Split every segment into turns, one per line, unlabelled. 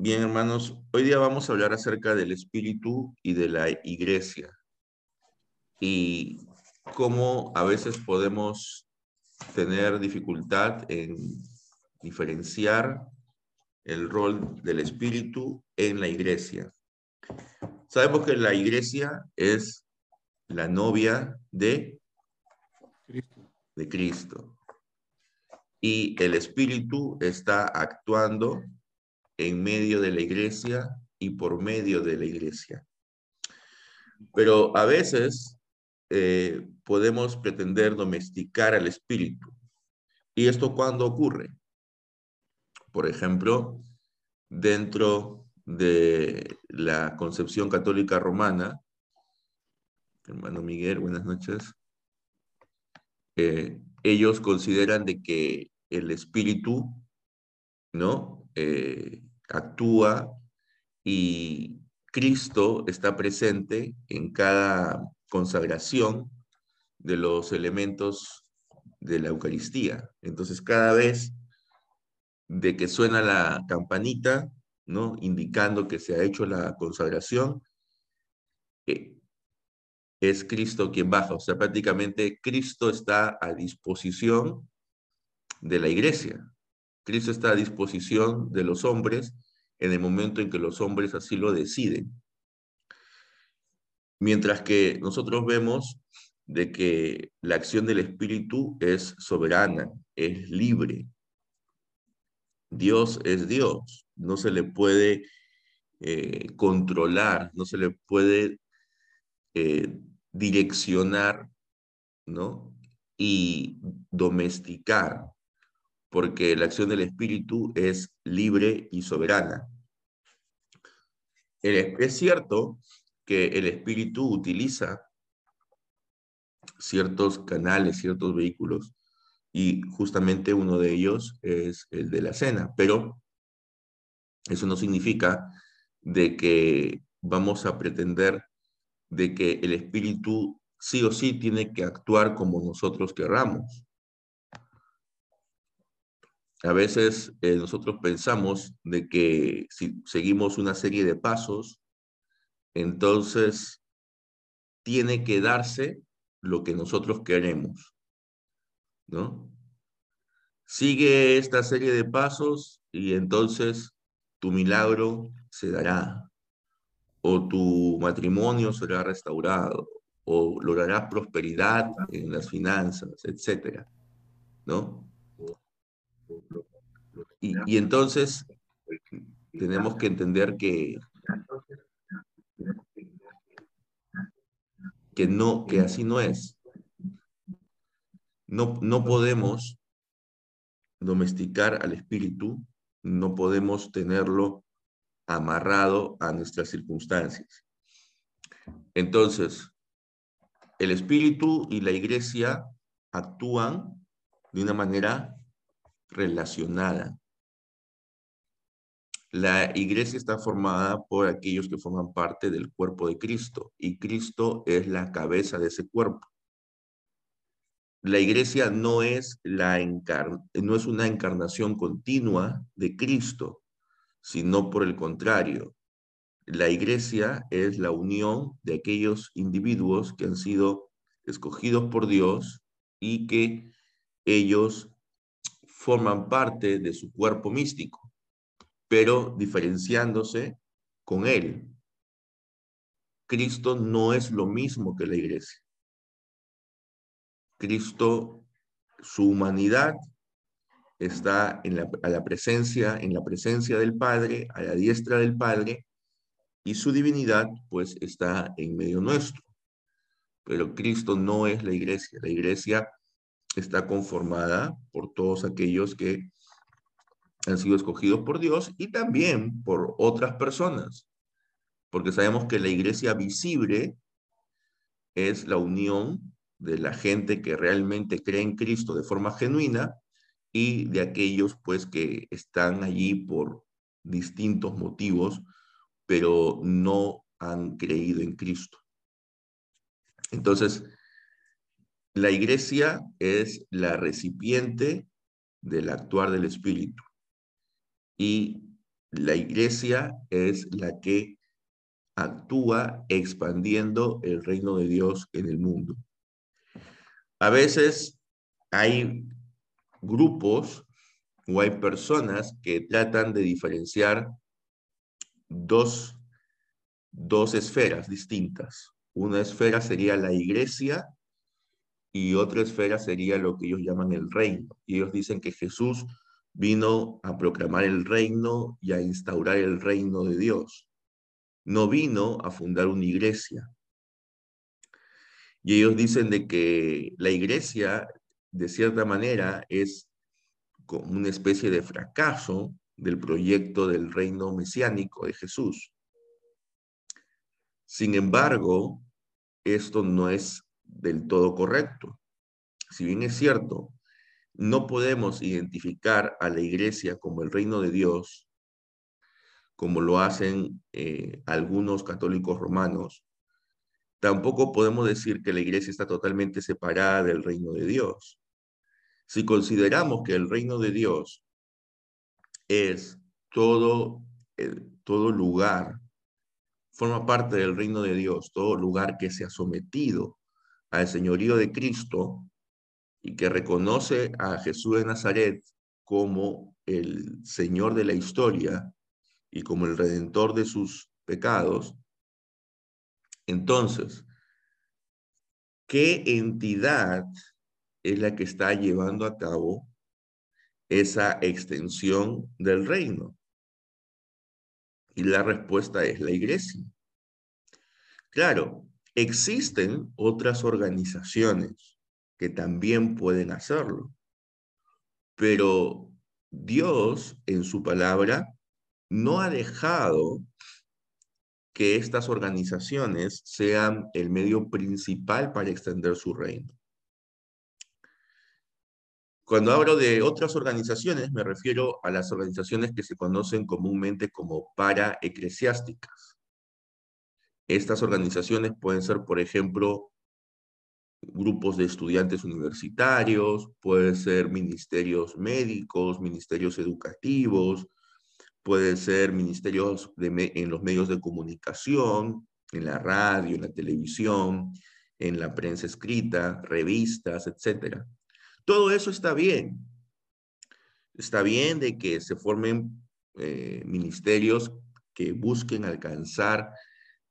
Bien, hermanos, hoy día vamos a hablar acerca del espíritu y de la iglesia y cómo a veces podemos tener dificultad en diferenciar el rol del espíritu en la iglesia. Sabemos que la iglesia es la novia de Cristo. de Cristo. Y el espíritu está actuando en medio de la iglesia y por medio de la iglesia. Pero a veces eh, podemos pretender domesticar al espíritu. ¿Y esto cuándo ocurre? Por ejemplo, dentro de la concepción católica romana, hermano Miguel, buenas noches, eh, ellos consideran de que el espíritu, ¿no? Eh, actúa y Cristo está presente en cada consagración de los elementos de la Eucaristía. Entonces, cada vez de que suena la campanita, ¿no? Indicando que se ha hecho la consagración, eh, es Cristo quien baja. O sea, prácticamente Cristo está a disposición de la iglesia. Cristo está a disposición de los hombres en el momento en que los hombres así lo deciden. Mientras que nosotros vemos de que la acción del Espíritu es soberana, es libre. Dios es Dios, no se le puede eh, controlar, no se le puede eh, direccionar, ¿no? Y domesticar porque la acción del Espíritu es libre y soberana. Es cierto que el Espíritu utiliza ciertos canales, ciertos vehículos, y justamente uno de ellos es el de la cena, pero eso no significa de que vamos a pretender de que el Espíritu sí o sí tiene que actuar como nosotros querramos. A veces eh, nosotros pensamos de que si seguimos una serie de pasos, entonces tiene que darse lo que nosotros queremos, ¿no? Sigue esta serie de pasos y entonces tu milagro se dará, o tu matrimonio será restaurado, o lograrás prosperidad en las finanzas, etcétera, ¿no? Y, entonces tenemos que entender que, que, no, que así no es. No, no podemos domesticar al espíritu, no podemos tenerlo amarrado a nuestras circunstancias. Entonces, el espíritu y la iglesia actúan de una manera relacionada. La iglesia está formada por aquellos que forman parte del cuerpo de Cristo y Cristo es la cabeza de ese cuerpo. La iglesia no es, la no es una encarnación continua de Cristo, sino por el contrario. La iglesia es la unión de aquellos individuos que han sido escogidos por Dios y que ellos forman parte de su cuerpo místico, pero diferenciándose con él. Cristo no es lo mismo que la iglesia. Cristo, su humanidad está en la, a la presencia, en la presencia del Padre, a la diestra del Padre, y su divinidad pues está en medio nuestro. Pero Cristo no es la iglesia. La iglesia está conformada por todos aquellos que han sido escogidos por Dios y también por otras personas, porque sabemos que la iglesia visible es la unión de la gente que realmente cree en Cristo de forma genuina y de aquellos pues que están allí por distintos motivos, pero no han creído en Cristo. Entonces, la iglesia es la recipiente del actuar del Espíritu. Y la iglesia es la que actúa expandiendo el reino de Dios en el mundo. A veces hay grupos o hay personas que tratan de diferenciar dos, dos esferas distintas. Una esfera sería la iglesia y otra esfera sería lo que ellos llaman el reino. Y ellos dicen que Jesús vino a proclamar el reino y a instaurar el reino de Dios. No vino a fundar una iglesia. Y ellos dicen de que la iglesia, de cierta manera, es como una especie de fracaso del proyecto del reino mesiánico de Jesús. Sin embargo, esto no es del todo correcto. Si bien es cierto, no podemos identificar a la iglesia como el reino de Dios, como lo hacen eh, algunos católicos romanos, tampoco podemos decir que la iglesia está totalmente separada del reino de Dios. Si consideramos que el reino de Dios es todo, todo lugar, forma parte del reino de Dios, todo lugar que se ha sometido al señorío de Cristo y que reconoce a Jesús de Nazaret como el Señor de la historia y como el redentor de sus pecados, entonces, ¿qué entidad es la que está llevando a cabo esa extensión del reino? Y la respuesta es la iglesia. Claro, Existen otras organizaciones que también pueden hacerlo, pero Dios en su palabra no ha dejado que estas organizaciones sean el medio principal para extender su reino. Cuando hablo de otras organizaciones, me refiero a las organizaciones que se conocen comúnmente como paraeclesiásticas. Estas organizaciones pueden ser, por ejemplo, grupos de estudiantes universitarios, pueden ser ministerios médicos, ministerios educativos, pueden ser ministerios en los medios de comunicación, en la radio, en la televisión, en la prensa escrita, revistas, etc. Todo eso está bien. Está bien de que se formen eh, ministerios que busquen alcanzar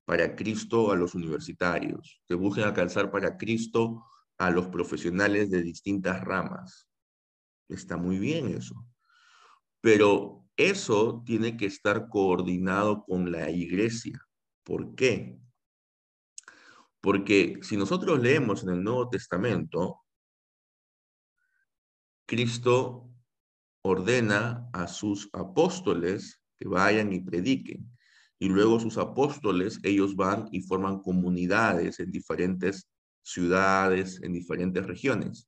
para Cristo a los universitarios, que busquen alcanzar para Cristo a los profesionales de distintas ramas. Está muy bien eso. Pero eso tiene que estar coordinado con la iglesia. ¿Por qué? Porque si nosotros leemos en el Nuevo Testamento, Cristo ordena a sus apóstoles que vayan y prediquen y luego sus apóstoles, ellos van y forman comunidades en diferentes ciudades, en diferentes regiones.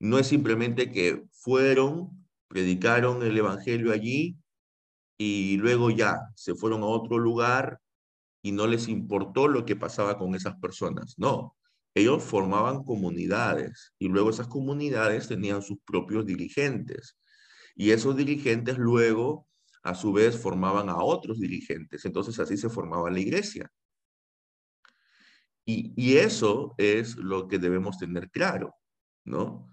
No es simplemente que fueron, predicaron el Evangelio allí y luego ya se fueron a otro lugar y no les importó lo que pasaba con esas personas. No, ellos formaban comunidades y luego esas comunidades tenían sus propios dirigentes y esos dirigentes luego a su vez formaban a otros dirigentes. Entonces así se formaba la iglesia. Y, eso es lo que debemos tener claro, ¿no?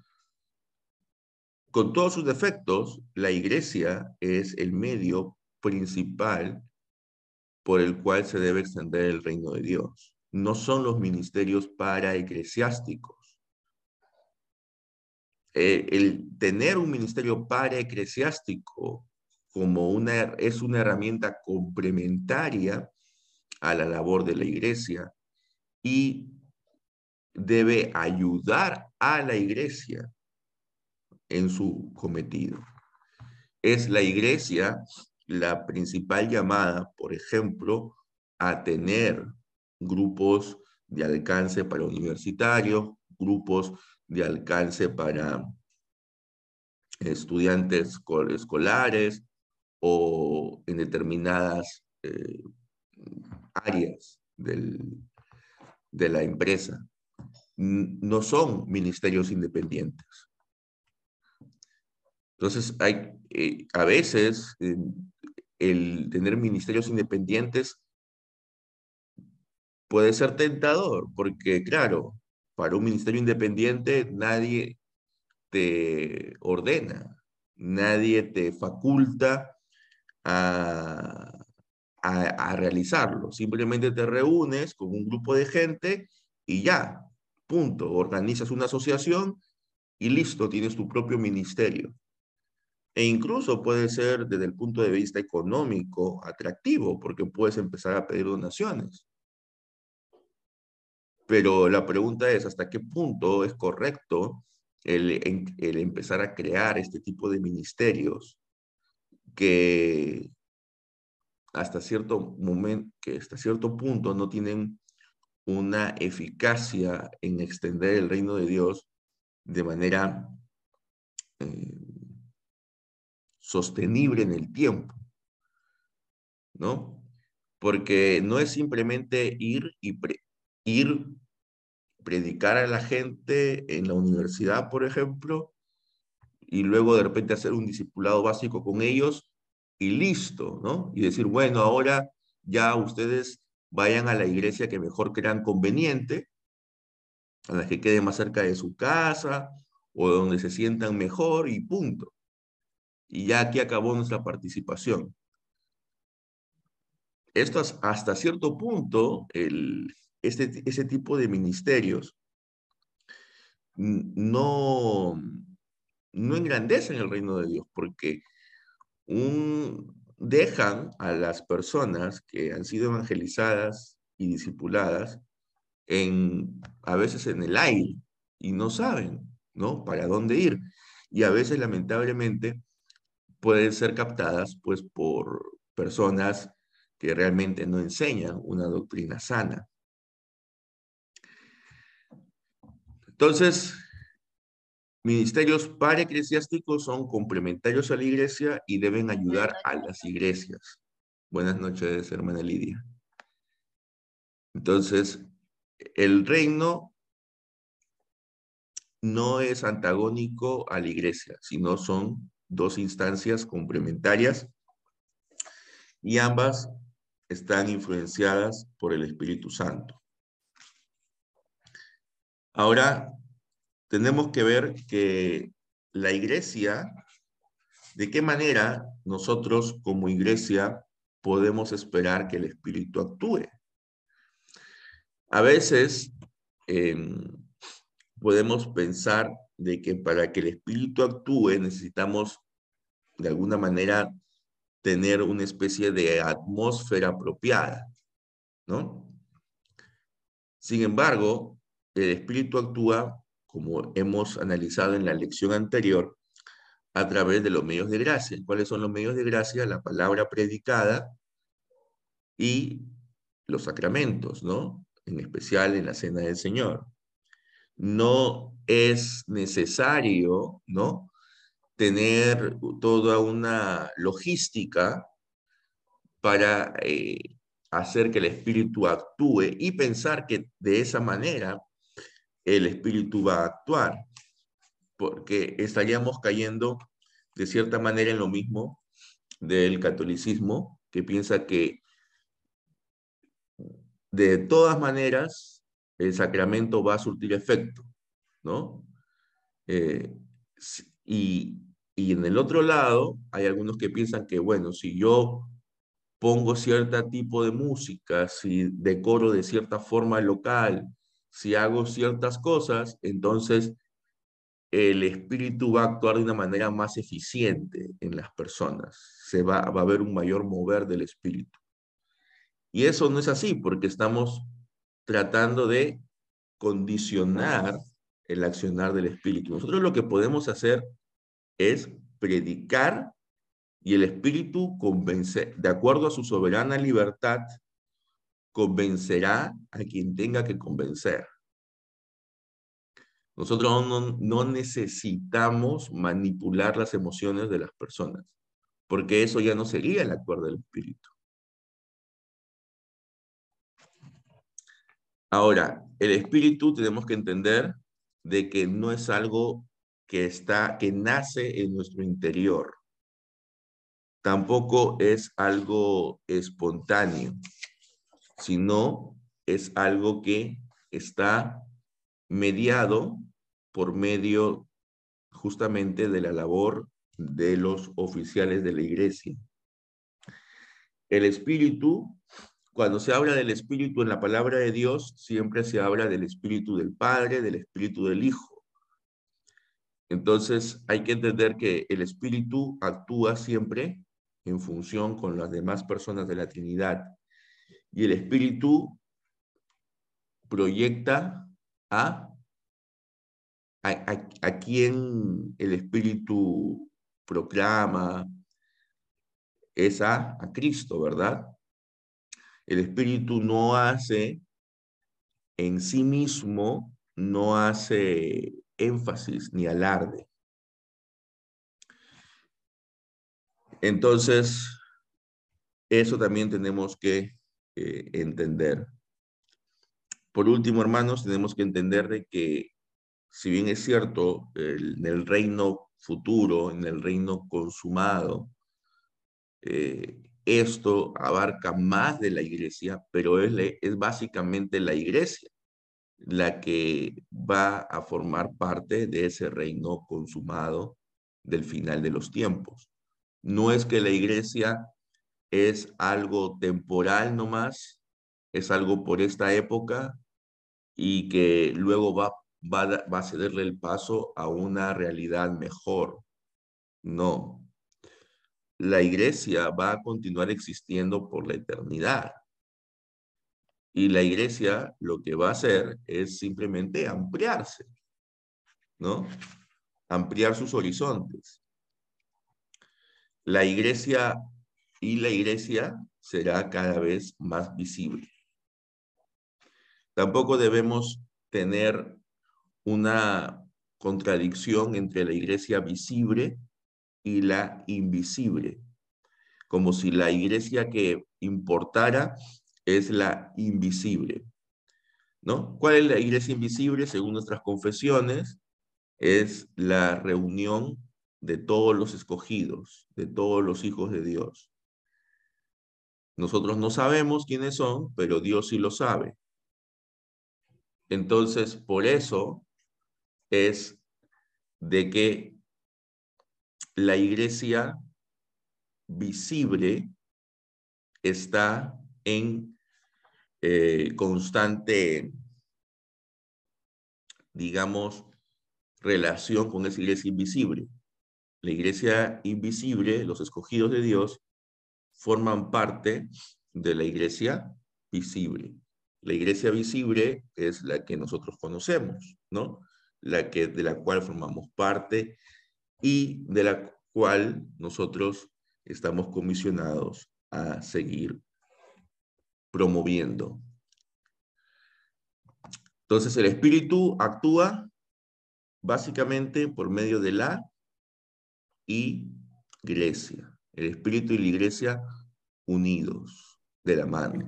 Con todos sus defectos, la iglesia es el medio principal por el cual se debe extender el reino de Dios. No son los ministerios para eclesiásticos. Eh, el tener un ministerio para eclesiástico como una, es una herramienta complementaria a la labor de la iglesia y debe ayudar a la iglesia en su cometido. Es la iglesia la principal llamada, por ejemplo, a tener grupos de alcance para universitarios, grupos de alcance para estudiantes escolares, o en determinadas eh, áreas de la empresa. No son ministerios independientes. Entonces, hay, eh, a veces el tener ministerios independientes puede ser tentador, porque claro, para un ministerio independiente nadie te ordena, nadie te faculta a, a, realizarlo. Simplemente te reúnes con un grupo de gente y ya, punto. Organizas una asociación y listo, tienes tu propio ministerio. E incluso puede ser desde el punto de vista económico atractivo, porque puedes empezar a pedir donaciones. Pero la pregunta es, ¿hasta qué punto es correcto el, el empezar a crear este tipo de ministerios que hasta cierto momento, que hasta cierto punto no tienen una eficacia en extender el reino de Dios de manera eh, sostenible en el tiempo, ¿no? Porque no es simplemente ir y ir predicar a la gente en la universidad, por ejemplo, y luego de repente hacer un discipulado básico con ellos y listo, ¿no? Y decir, bueno, ahora ya ustedes vayan a la iglesia que mejor crean conveniente, a la que quede más cerca de su casa o donde se sientan mejor y punto. Y ya aquí acabó nuestra participación. Esto hasta cierto punto, el, este, ese tipo de ministerios no, no engrandecen el reino de Dios, porque un, dejan a las personas que han sido evangelizadas y discipuladas en, a veces en el aire y no saben, ¿no? Para dónde ir. Y a veces, lamentablemente, pueden ser captadas, pues, por personas que realmente no enseñan una doctrina sana. Entonces, ministerios para-eclesiásticos son complementarios a la iglesia y deben ayudar a las iglesias. Buenas noches, hermana Lidia. Entonces, el reino no es antagónico a la iglesia, sino son dos instancias complementarias y ambas están influenciadas por el Espíritu Santo. Ahora tenemos que ver que la iglesia, de qué manera nosotros como iglesia podemos esperar que el Espíritu actúe. A veces em, podemos pensar de que para que el Espíritu actúe necesitamos de alguna manera tener una especie de atmósfera apropiada, ¿no? Sin embargo, el Espíritu actúa, como hemos analizado en la lección anterior, a través de los medios de gracia. ¿Cuáles son los medios de gracia? La palabra predicada y los sacramentos, ¿no? En especial en la Cena del Señor. No es necesario, ¿no? Tener toda una logística para eh, hacer que el Espíritu actúe y pensar que de esa manera el espíritu va a actuar, porque estaríamos cayendo de cierta manera en lo mismo del catolicismo, que piensa que de todas maneras el sacramento va a surtir efecto, ¿no? Eh, y, y en el otro lado hay algunos que piensan que, bueno, si yo pongo cierto tipo de música, si decoro de cierta forma local, si hago ciertas cosas, entonces el espíritu va a actuar de una manera más eficiente en las personas. Se va, a haber un mayor mover del espíritu. Y eso no es así porque estamos tratando de condicionar el accionar del espíritu. Nosotros lo que podemos hacer es predicar y el espíritu convencer, de acuerdo a su soberana libertad, convencerá a quien tenga que convencer. Nosotros no, necesitamos manipular las emociones de las personas, porque eso ya no sería el acuerdo del espíritu. Ahora, el espíritu tenemos que entender de que no es algo que está, que nace en nuestro interior. tampoco es algo espontáneo, sino es algo que está mediado por medio justamente de la labor de los oficiales de la iglesia. El espíritu, cuando se habla del espíritu en la palabra de Dios, siempre se habla del espíritu del Padre, del espíritu del Hijo. Entonces hay que entender que el espíritu actúa siempre en función con las demás personas de la Trinidad. Y el espíritu proyecta a, a, quien el espíritu proclama, es a, a Cristo, ¿verdad? El espíritu no hace en sí mismo, no hace énfasis ni alarde. Entonces, eso también tenemos que eh, entender. Por último, hermanos, tenemos que entender de que, si bien es cierto, en el reino futuro, en el reino consumado, eh, esto abarca más de la iglesia, pero es, es básicamente la iglesia la que va a formar parte de ese reino consumado del final de los tiempos. No es que la iglesia es algo temporal nomás, es algo por esta época y que luego va, va, va a cederle el paso a una realidad mejor. No. La iglesia va a continuar existiendo por la eternidad. Y la iglesia lo que va a hacer es simplemente ampliarse, ¿no? Ampliar sus horizontes la iglesia y la iglesia será cada vez más visible. Tampoco debemos tener una contradicción entre la iglesia visible y la invisible, como si la iglesia que importara es la invisible. ¿No? ¿Cuál es la iglesia invisible? Según nuestras confesiones, es la reunión de todos los escogidos, de todos los hijos de Dios. Nosotros no sabemos quiénes son, pero Dios sí lo sabe. Entonces, por eso es de que la iglesia visible está en eh, constante, digamos, relación con esa iglesia invisible la iglesia invisible, los escogidos de Dios, forman parte de la iglesia visible. La iglesia visible es la que nosotros conocemos, ¿no? La que, de la cual formamos parte y de la cual nosotros estamos comisionados a seguir promoviendo. Entonces el espíritu actúa básicamente por medio de la iglesia. El espíritu y la iglesia unidos de la mano.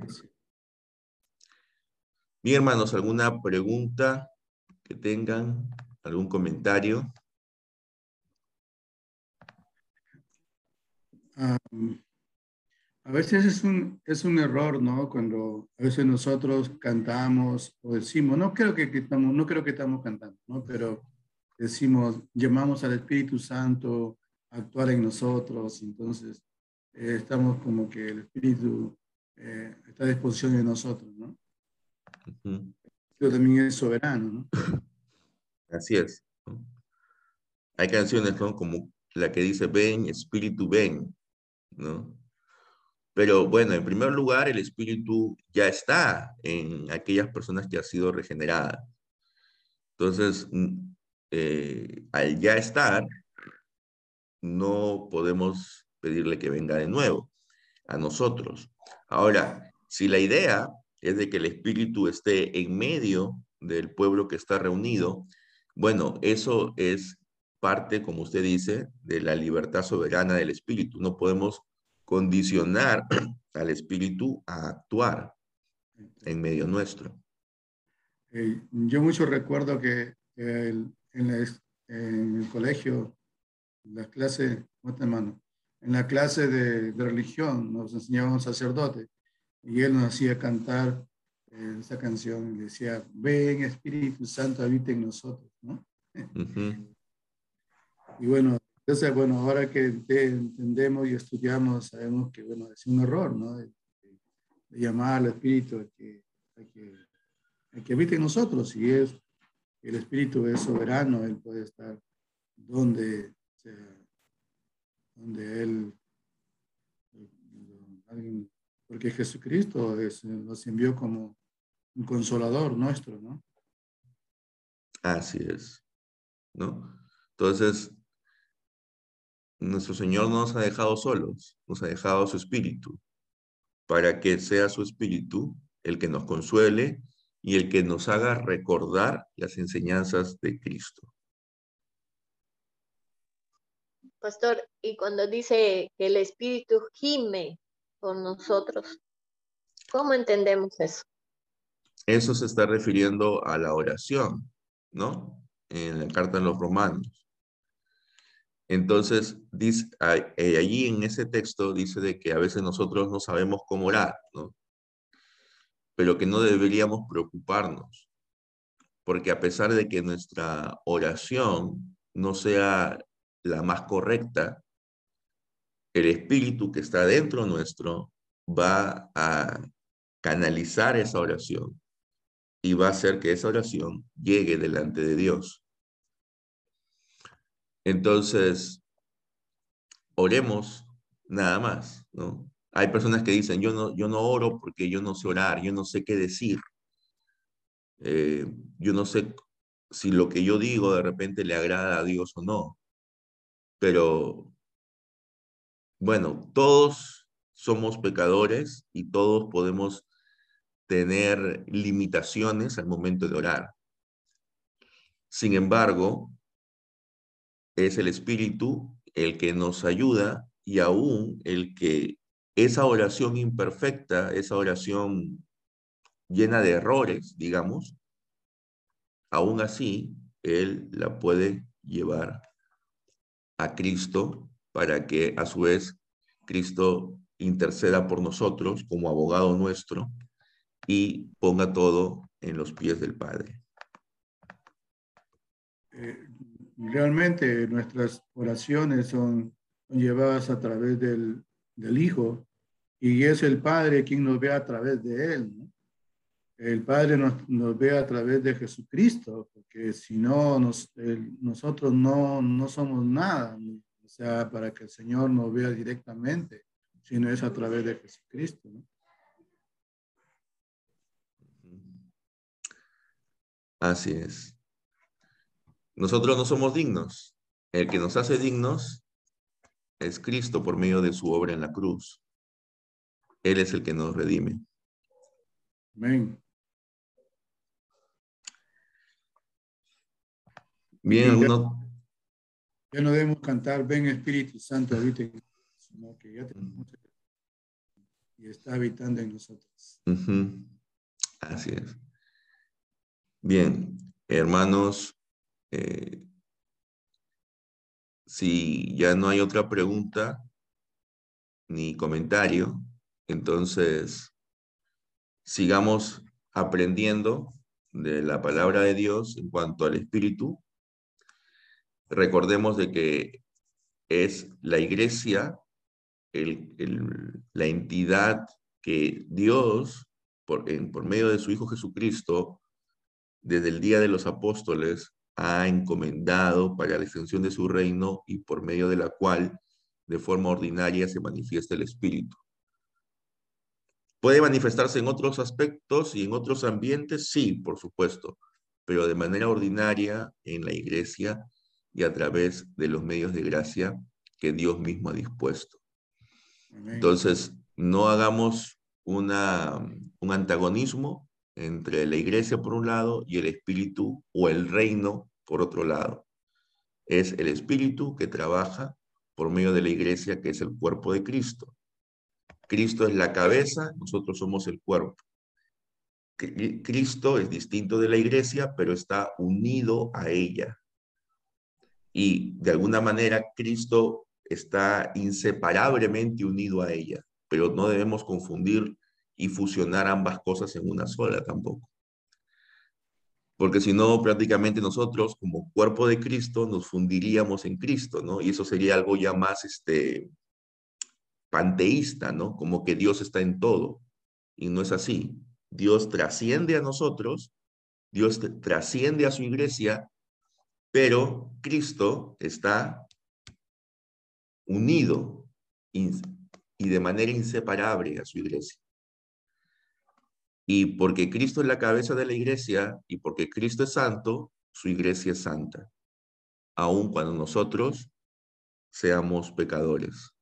Bien, hermanos, ¿alguna pregunta que tengan? ¿Algún comentario?
a veces es un, es un error, ¿no? Cuando a veces nosotros cantamos o decimos, no creo que, que estamos, no creo que estamos cantando, ¿no? Pero decimos, llamamos al Espíritu Santo actuar en nosotros, entonces eh, estamos como que el Espíritu eh, está a disposición de nosotros, ¿no? Pero también es soberano, ¿no?
Así es. Hay canciones, ¿no? Como la que dice, ven, Espíritu, ven, ¿no? Pero bueno, en primer lugar, el Espíritu ya está en aquellas personas que han sido regeneradas. Entonces, mm, eh, al ya estar, no podemos pedirle que venga de nuevo a nosotros. Ahora, si la idea es de que el Espíritu esté en medio del pueblo que está reunido, bueno, eso es parte, como usted dice, de la libertad soberana del Espíritu. No podemos condicionar al Espíritu a actuar en medio nuestro.
Eh, yo mucho recuerdo que en, el colegio las clases, mano, en la clase de, religión nos enseñaba un sacerdote y él nos hacía cantar eh, esa canción y decía, ven Espíritu Santo, habita en nosotros, ¿no? Y bueno, entonces, bueno, ahora que entendemos y estudiamos, sabemos que, bueno, es un error, ¿no? De, llamar al Espíritu que, que, que habite en nosotros y es, el Espíritu es soberano, Él puede estar donde sea donde Él, porque Jesucristo nos envió como un consolador nuestro, ¿no?
Así es, ¿no? Entonces, nuestro Señor no nos ha dejado solos, nos ha dejado su Espíritu, para que sea su Espíritu el que nos consuele y el que nos haga recordar las enseñanzas de Cristo.
Pastor, y cuando dice que el Espíritu gime por nosotros, ¿cómo entendemos eso?
Eso se está refiriendo a la oración, ¿no? En la carta de los romanos. Entonces, dice, eh, allí en ese texto dice de que a veces nosotros no sabemos cómo orar, ¿no? Pero que no deberíamos preocuparnos, porque a pesar de que nuestra oración no sea la más correcta, el espíritu que está dentro nuestro va a canalizar esa oración y va a hacer que esa oración llegue delante de Dios. Entonces, oremos nada más, ¿no? Hay personas que dicen, yo no, yo no oro porque yo no sé orar, yo no sé qué decir. Eh, yo no sé si lo que yo digo de repente le agrada a Dios o no pero bueno, todos somos pecadores y todos podemos tener limitaciones al momento de orar. Sin embargo, es el Espíritu el que nos ayuda y aún el que esa oración imperfecta, esa oración llena de errores, digamos, aún así, Él la puede llevar a Cristo para que a su vez Cristo interceda por nosotros como abogado nuestro y ponga todo en los pies del Padre.
Eh, realmente nuestras oraciones son, llevadas a través del, del, Hijo y es el Padre quien nos ve a través de Él. El Padre nos, nos, ve a través de Jesucristo, porque si no, nos, nosotros no, no somos nada, o sea, para que el Señor nos vea directamente, sino es a través de Jesucristo.
Así es. Nosotros no somos dignos. El que nos hace dignos es Cristo por medio de su obra en la cruz. Él es el que nos redime.
Amén.
Bien,
ya,
uno...
ya no debemos cantar, ven Espíritu Santo, habite sino que ya tenemos y está habitando en nosotros.
Así es. Bien, hermanos, eh, si ya no hay otra pregunta ni comentario, entonces sigamos aprendiendo de la palabra de Dios en cuanto al Espíritu recordemos de que es la iglesia, la entidad que Dios, por, por medio de su Hijo Jesucristo, desde el día de los apóstoles, ha encomendado para la extensión de su reino y por medio de la cual de forma ordinaria se manifiesta el Espíritu. ¿Puede manifestarse en otros aspectos y en otros ambientes? Sí, por supuesto, pero de manera ordinaria en la iglesia y a través de los medios de gracia que Dios mismo ha dispuesto. Entonces, no hagamos una, un antagonismo entre la iglesia por un lado y el espíritu o el reino por otro lado. Es el espíritu que trabaja por medio de la iglesia, que es el cuerpo de Cristo. Cristo es la cabeza, nosotros somos el cuerpo. Cristo es distinto de la iglesia, pero está unido a ella y de alguna manera Cristo está inseparablemente unido a ella, pero no debemos confundir y fusionar ambas cosas en una sola tampoco. Porque si no, prácticamente nosotros como cuerpo de Cristo nos fundiríamos en Cristo, ¿no? Y eso sería algo ya más este, panteísta, ¿no? Como que Dios está en todo. Y no es así. Dios trasciende a nosotros, Dios trasciende a su iglesia, pero Cristo está unido y de manera inseparable a su iglesia. Y porque Cristo es la cabeza de la iglesia y porque Cristo es santo, su iglesia es santa, aun cuando nosotros seamos pecadores.